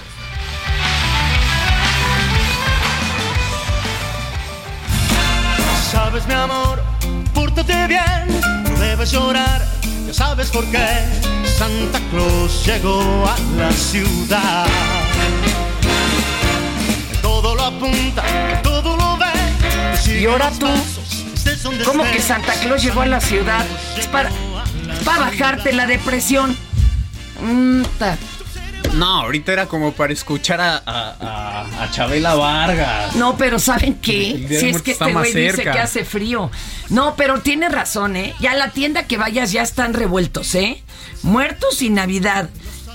Sabes, mi amor, bien, no debes llorar, ya sabes por qué. Santa Claus llegó a la ciudad. Todo lo apunta, todo lo ve. Y ahora tú, ¿cómo que Santa Claus llegó a la ciudad? Es para, para bajarte la depresión. Mm. No, ahorita era como para escuchar a, a, a- a Chabela Vargas. No, pero ¿saben qué? Si es que este güey dice que hace frío. No, pero tiene razón, ¿eh? Ya la tienda que vayas ya están revueltos, ¿eh? Muertos y Navidad.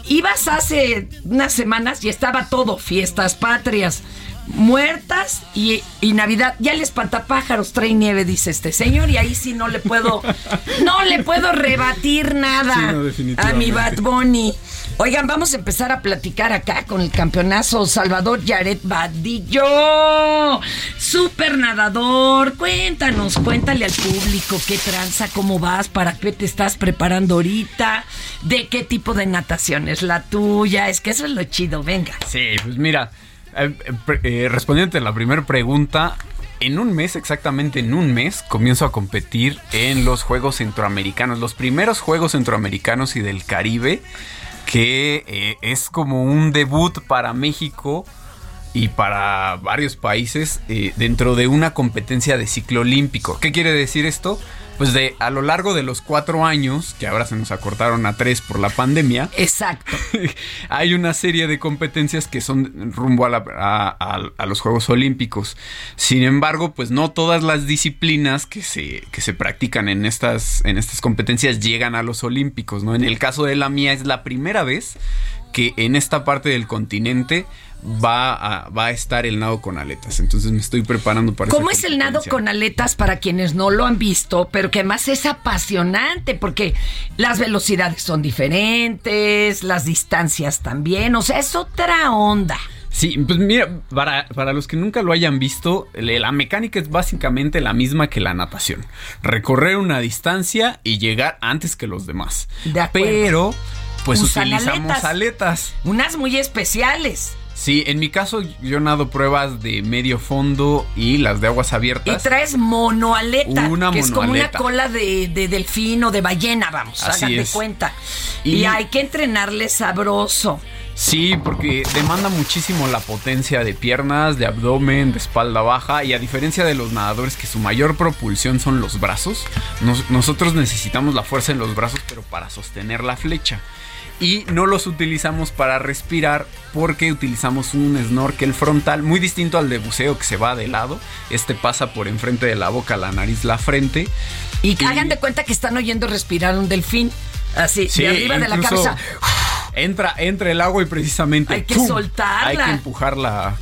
Ibas hace unas semanas y estaba todo, fiestas patrias, muertas y, y Navidad. Ya el espantapájaros trae nieve, dice este señor, y ahí sí no le puedo, no le puedo rebatir nada Sí, no, a mi. Bad Bunny. Oigan, vamos a empezar a platicar acá con el campeonazo Salvador Yaret Badillo. Super nadador, cuéntanos, cuéntale al público qué tranza, cómo vas, para qué te estás preparando ahorita, de qué tipo de natación es la tuya, es que eso es lo chido, venga. Sí, pues mira, eh, eh, pre- eh, a la primera pregunta, en un mes, exactamente en un mes, comienzo a competir en los Juegos Centroamericanos, los primeros Juegos Centroamericanos y del Caribe, que eh, es como un debut para México y para varios países eh, dentro de una competencia de ciclo olímpico. ¿Qué quiere decir esto? Pues de a lo largo de los cuatro años, que ahora se nos acortaron a tres por la pandemia, Exacto. hay una serie de competencias que son rumbo a, la- a- a- a los Juegos Olímpicos. Sin embargo, pues no todas las disciplinas que se, que se practican en estas, en estas competencias llegan a los Olímpicos, ¿no? En el caso de la mía es la primera vez que en esta parte del continente va a, va a estar el nado con aletas. Entonces me estoy preparando para ¿Cómo es el nado con aletas para quienes no lo han visto, pero que además es apasionante porque las velocidades son diferentes, las distancias también, o sea, es otra onda. Sí, pues mira, para, para los que nunca lo hayan visto, la mecánica es básicamente la misma que la natación. Recorrer una distancia y llegar antes que los demás. De acuerdo. Pero, pues Usan utilizamos aletas. aletas. Unas muy especiales. Sí, en mi caso yo nado pruebas de medio fondo y las de aguas Y abiertas. traes monoaleta, Una que es como una cola de, de delfín o de ballena, vamos, Así es. cuenta. Y, Y- hay que entrenarle sabroso. Sí, porque demanda muchísimo la potencia de piernas, de abdomen, de espalda baja y a diferencia de los nadadores que su mayor propulsión son los brazos, nos- nosotros necesitamos la fuerza en los brazos pero para sostener la flecha. Y no los utilizamos para respirar porque utilizamos un snorkel frontal muy distinto al de buceo que se va de lado. Este pasa por enfrente de la boca, la nariz, la frente. Y, hagan de cuenta que están oyendo respirar un delfín. Así, Sí, de arriba de la cabeza. Entra, entra el agua y precisamente Hay que ¡pum! soltarla. Hay que empujarla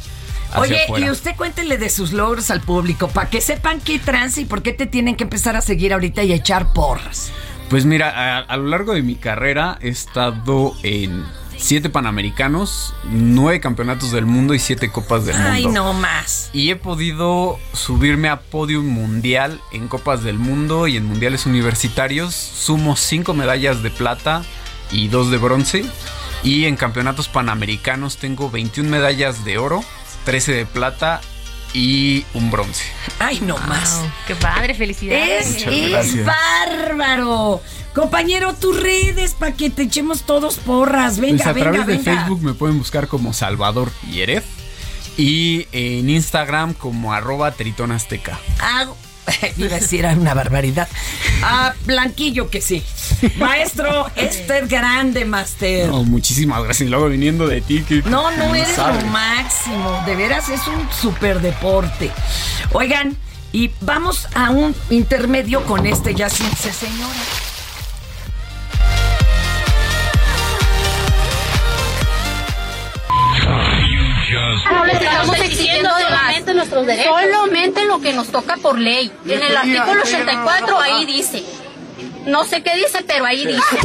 Oye, afuera. y usted cuéntele de sus logros al público, para que sepan qué trance y por qué te tienen que empezar a seguir ahorita y a echar porras. Pues mira, a, a lo largo de mi carrera he estado en siete panamericanos, nueve campeonatos del mundo y siete copas del mundo. Ay, no más. Y he podido subirme a podium mundial en copas del mundo y en mundiales universitarios. Sumo cinco medallas de plata y dos de bronce. Y en campeonatos panamericanos tengo 21 medallas de oro, 13 de plata y un bronce. Ay, no más. Qué padre, felicidades. Es, bárbaro. Compañero, tus redes para que te echemos todos porras. Venga, pues a venga, través de. Facebook me pueden buscar como Salvador Pierez y en Instagram como arroba tritonazteca. Ah, iba a decir una barbaridad. Ah, Blanquillo que sí. Maestro, este es grande, Master. No, muchísimas gracias. Y luego viniendo de ti, que No, no eres lo máximo. De veras es un super deporte. Oigan, y vamos a un intermedio con este ya sin señora. No les estamos exigiendo solamente nuestros derechos. Solamente lo que nos toca por ley. En el artículo 84 ahí dice. No sé qué dice, pero ahí dice.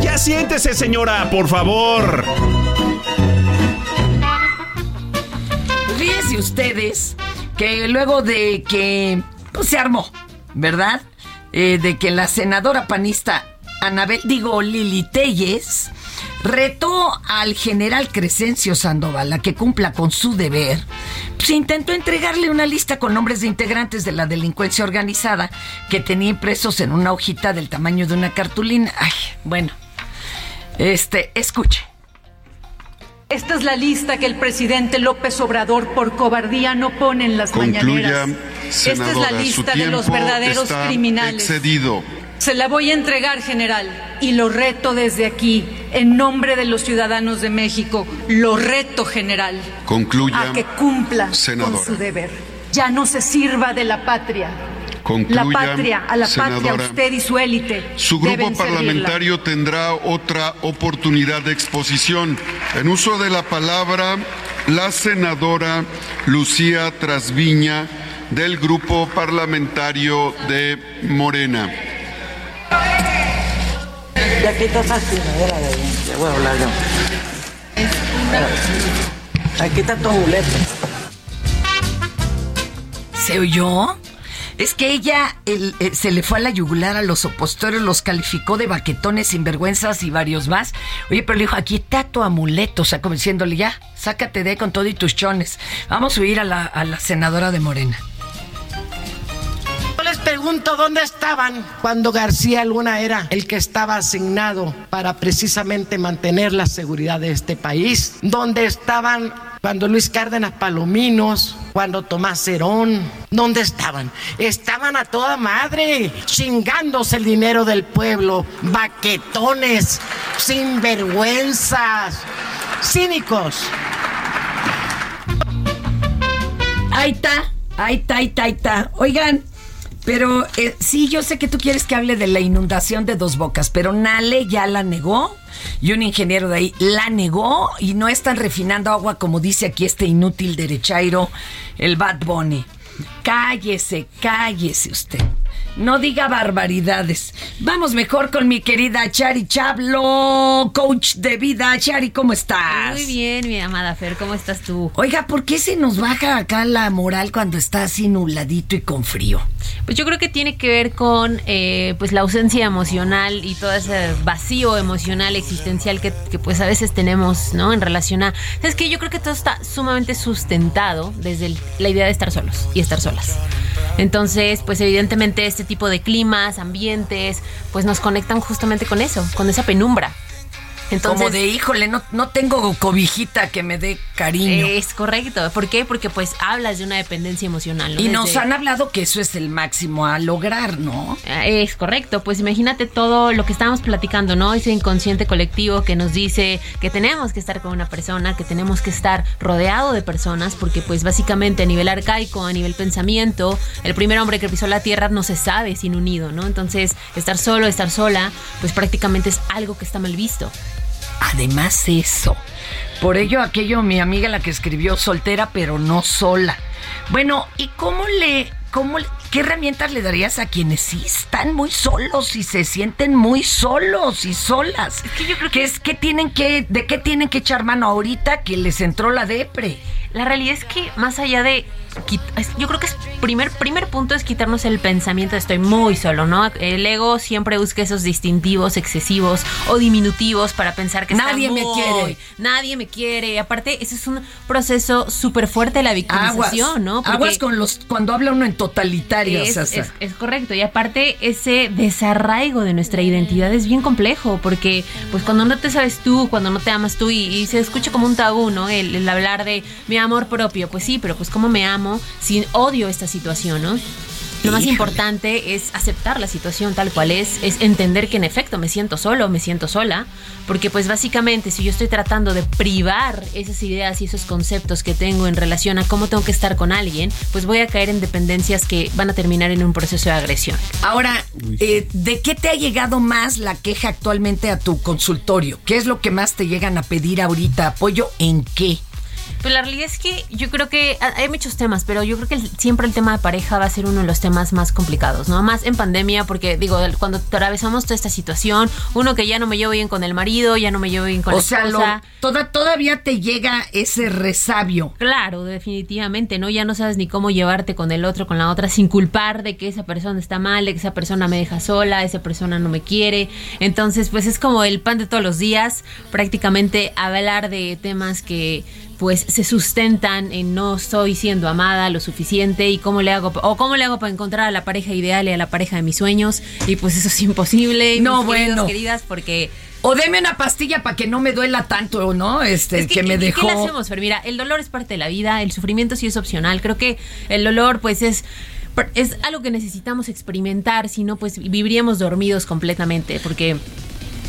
Ya siéntese, señora, por favor. Fíjense ustedes que luego de que pues, se armó, ¿verdad? Eh, de que la senadora panista Anabel, digo Lili Telles, retó al general Crescencio Sandoval a que cumpla con su deber, pues intentó entregarle una lista con nombres de integrantes de la delincuencia organizada que tenía impresos en una hojita del tamaño de una cartulina. Ay, bueno, este, escuche. Esta es la lista que el presidente López Obrador por cobardía no pone en las Concluya, mañaneras. Esta es la lista de los verdaderos está criminales. excedido. Se la voy a entregar, general, y lo reto desde aquí, en nombre de los ciudadanos de México. Lo reto, general, Concluya, a que cumpla senadora. con su deber. Ya no se sirva de la patria. Concluya, la patria, a la patria, usted y su élite. Su grupo deben servirla. parlamentario tendrá otra oportunidad de exposición. En uso de la palabra, la senadora Lucía Trasviña del grupo parlamentario de Morena. Ya quita esa de ahí. Ya voy a hablar yo. Aquí está tu amuleto. ¿Se oyó? Es que ella el- eh, se le fue a la yugular a los opositores, los calificó de baquetones, sinvergüenzas y varios más. Oye, pero le dijo, aquí está tu amuleto, o sea, como diciéndole, ya, sácate de con todo y tus chones. Vamos a oír a la, a la senadora de Morena. Pregunto dónde estaban cuando García Luna era el que estaba asignado para precisamente mantener la seguridad de este país. ¿Dónde estaban cuando Luis Cárdenas Palominos, cuando Tomás Herón? ¿Dónde estaban? Estaban a toda madre, chingándose el dinero del pueblo, baquetones, sinvergüenzas, cínicos. Ahí está, ahí está, ahí está, ahí está. Oigan, pero eh, sí, yo sé que tú quieres que hable de la inundación de dos bocas, pero Nale ya la negó y un ingeniero de ahí la negó y no están refinando agua como dice aquí este inútil derechairo, el Bad Bunny. Cállese, cállese usted. No diga barbaridades. Vamos mejor con mi querida Chari Chablo, coach de vida. Chari, ¿cómo estás? Muy bien, mi amada Fer, ¿cómo estás tú? Oiga, ¿por qué se nos baja acá la moral cuando está así nubladito y con frío? Pues yo creo que tiene que ver con eh, pues la ausencia emocional y todo ese vacío emocional existencial que, pues a veces tenemos, ¿no? En relación a... Es que yo creo que todo está sumamente sustentado desde el- la idea de estar solos y estar solas. Entonces, pues evidentemente este tipo de climas, ambientes, pues nos conectan justamente con eso, con esa penumbra. Entonces, Como de, híjole, no, no tengo cobijita que me dé cariño. Es correcto. ¿Por qué? Porque pues hablas de una dependencia emocional. ¿no? y nos han hablado que eso es el máximo a lograr, ¿no? Ah, Es correcto, pues imagínate todo lo que estábamos platicando, ¿no? Ese inconsciente colectivo que nos dice que tenemos que estar con una persona, que tenemos que estar rodeado de personas, porque pues básicamente a nivel arcaico, a nivel pensamiento, el primer hombre que pisó la tierra no se sabe sin unido, ¿no? Entonces, estar solo, estar sola, pues prácticamente es algo que está mal visto. Además eso. Por ello aquello mi amiga la que escribió soltera pero no sola. Bueno, ¿y cómo le cómo qué herramientas le darías a quienes sí están muy solos y se sienten muy solos y solas? Es que yo creo que es que tienen que de qué tienen que echar mano ahorita que les entró la depre. La realidad es que más allá de yo creo que es primer primer punto es quitarnos el pensamiento de estoy muy solo, ¿no? El ego siempre busca esos distintivos excesivos o diminutivos para pensar que está Nadie me muy- quiere. nadie me quiere. Aparte, ese es un proceso súper fuerte de la Aguas, victimización, ¿no? Porque aguas con los cuando habla uno en es, es- es correcto. Y aparte, ese desarraigo de nuestra identidad es bien complejo, porque pues cuando no te sabes tú, cuando no te amas tú, y, y se escucha como un tabú, ¿no? El, el hablar de mi amor propio. Pues sí, pero pues cómo me amo sin odio esta situación, ¿no? Lo más importante es aceptar la situación tal cual es, es entender que en efecto me siento solo, me siento sola, porque pues básicamente si yo estoy tratando de privar esas ideas y esos conceptos que tengo en relación a cómo tengo que estar con alguien, pues voy a caer en dependencias que van a terminar en un proceso de agresión. Ahora, eh, ¿de qué te ha llegado más la queja actualmente a tu consultorio? ¿Qué es lo que más te llegan a pedir ahorita? ¿Apoyo en qué? Pues la realidad es que yo creo que ah, hay muchos temas, pero yo creo que el- siempre el tema de pareja va a ser uno de los temas más complicados, ¿no? Más en pandemia, porque digo, cuando atravesamos toda esta situación, uno que ya no me llevo bien con el marido, ya no me llevo bien con o la sea, lo- toda, todavía te llega ese resabio. Claro, definitivamente, ¿no? Ya no sabes ni cómo llevarte con el otro, con la otra, sin culpar de que esa persona está mal, de que esa persona me deja sola, esa persona no me quiere. Entonces, pues es como el pan de todos los días, prácticamente hablar de temas que pues se sustentan en no estoy siendo amada lo suficiente y cómo le hago o cómo le hago para encontrar a la pareja ideal y a la pareja de mis sueños y pues eso es imposible No, mis queridos, bueno. queridas porque O deme una pastilla para que no me duela tanto, ¿no? Este, es que, me ¿qué- dejó. ¿Qué le hacemos, Fer? Mira, el dolor es parte de la vida, el sufrimiento sí es opcional. Creo que el dolor, pues, es. Es algo que necesitamos experimentar, si no, pues viviríamos dormidos completamente, porque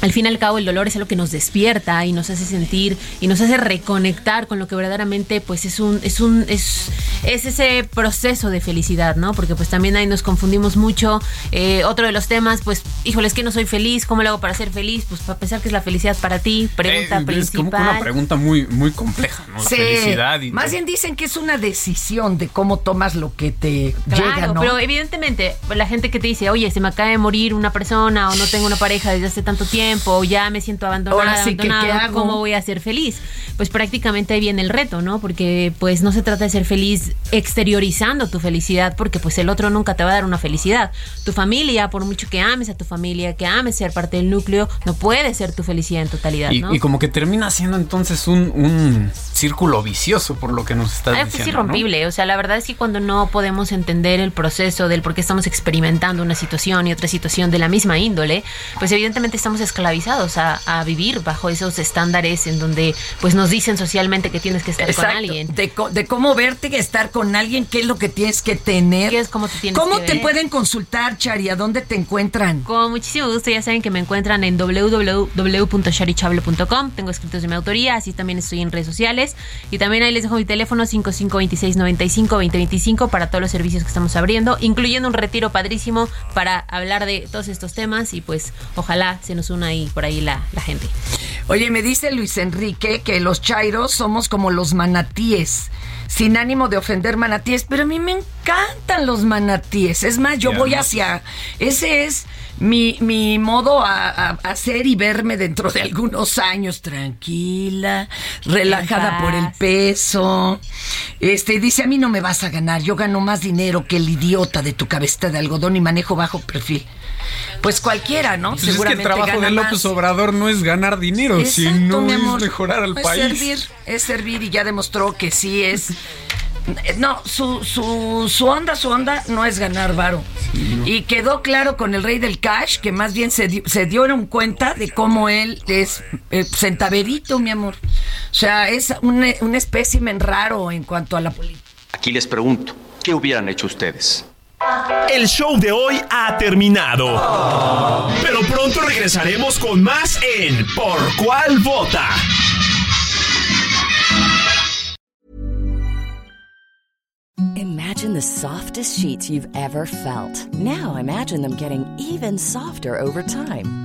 al fin y al cabo el dolor es algo que nos despierta y nos hace sentir y nos hace reconectar con lo que verdaderamente pues es un es un es, es ese proceso de felicidad no porque pues también ahí nos confundimos mucho Eh, otro de los temas pues híjole es que no soy feliz cómo lo hago para ser feliz pues para pensar que es la felicidad para ti pregunta Eh, es principal como una pregunta muy, muy compleja, ¿no? La Sí, felicidad y Más bien dicen que es una decisión de cómo tomas lo que te Claro, llega, ¿no? pero evidentemente la gente que te dice, oye, se me acaba de morir una persona o no tengo una pareja desde hace tanto tiempo tiempo, ya me siento abandonada, Ahora sí que, ¿qué hago? ¿cómo voy a ser feliz? Pues prácticamente ahí viene el reto, ¿no? Porque pues no se trata de ser feliz exteriorizando tu felicidad, porque pues el otro nunca te va a dar una felicidad. Tu familia, por mucho que ames a tu familia, que ames ser parte del núcleo, no puede ser tu felicidad en totalidad, Y, y como que termina siendo entonces un, un círculo vicioso por lo que nos estás Ah, diciendo. Es ¿no? irrompible, o sea, la verdad es que cuando no podemos entender el proceso del por qué estamos experimentando una situación y otra situación de la misma índole, pues evidentemente estamos esclavizados a, a vivir bajo esos estándares en donde pues nos dicen socialmente que tienes que estar Exacto. con alguien. De, cómo verte y estar con alguien, qué es lo que tienes que tener. ¿Qué es cómo te tienes ¿Cómo que te ver? pueden consultar, Chari? ¿A dónde te encuentran? Con muchísimo gusto, ya saben que me encuentran en www.sharichable.com. Tengo escritos de mi autoría, así también estoy en redes sociales. Y también ahí les dejo mi teléfono 5526952025 para todos los servicios que estamos abriendo, incluyendo un retiro padrísimo para hablar de todos estos temas. Y pues ojalá se nos una ahí por ahí la, la gente. Oye, me dice Luis Enrique que los chairos somos como los manatíes. Sin ánimo de ofender manatíes, pero a mí me encantan los manatíes. Es más, yo voy hacia. Ese es mi, mi modo a, a- a hacer y verme dentro de algunos años. Tranquila, relajada por el peso. Este dice: A mí no me vas a ganar. Yo gano más dinero que el idiota de tu cabeza de algodón y manejo bajo perfil. Pues cualquiera, ¿no? Pues es que el trabajo de López más. Obrador no es ganar dinero, Exacto, sino es mejorar al es país. servir, es servir y ya demostró que sí es. No, su, su, su onda, su onda no es ganar varo. Y quedó claro con el rey del cash que más bien se, dio- se dieron cuenta de cómo él es eh, centaverito, mi amor. O sea, es un, un espécimen raro en cuanto a la política. Aquí les pregunto, ¿qué hubieran hecho ustedes? El show de hoy ha terminado. Pero pronto regresaremos con más en Por cuál vota. Imagine the softest sheets you've ever felt. Now imagine them getting even softer over time.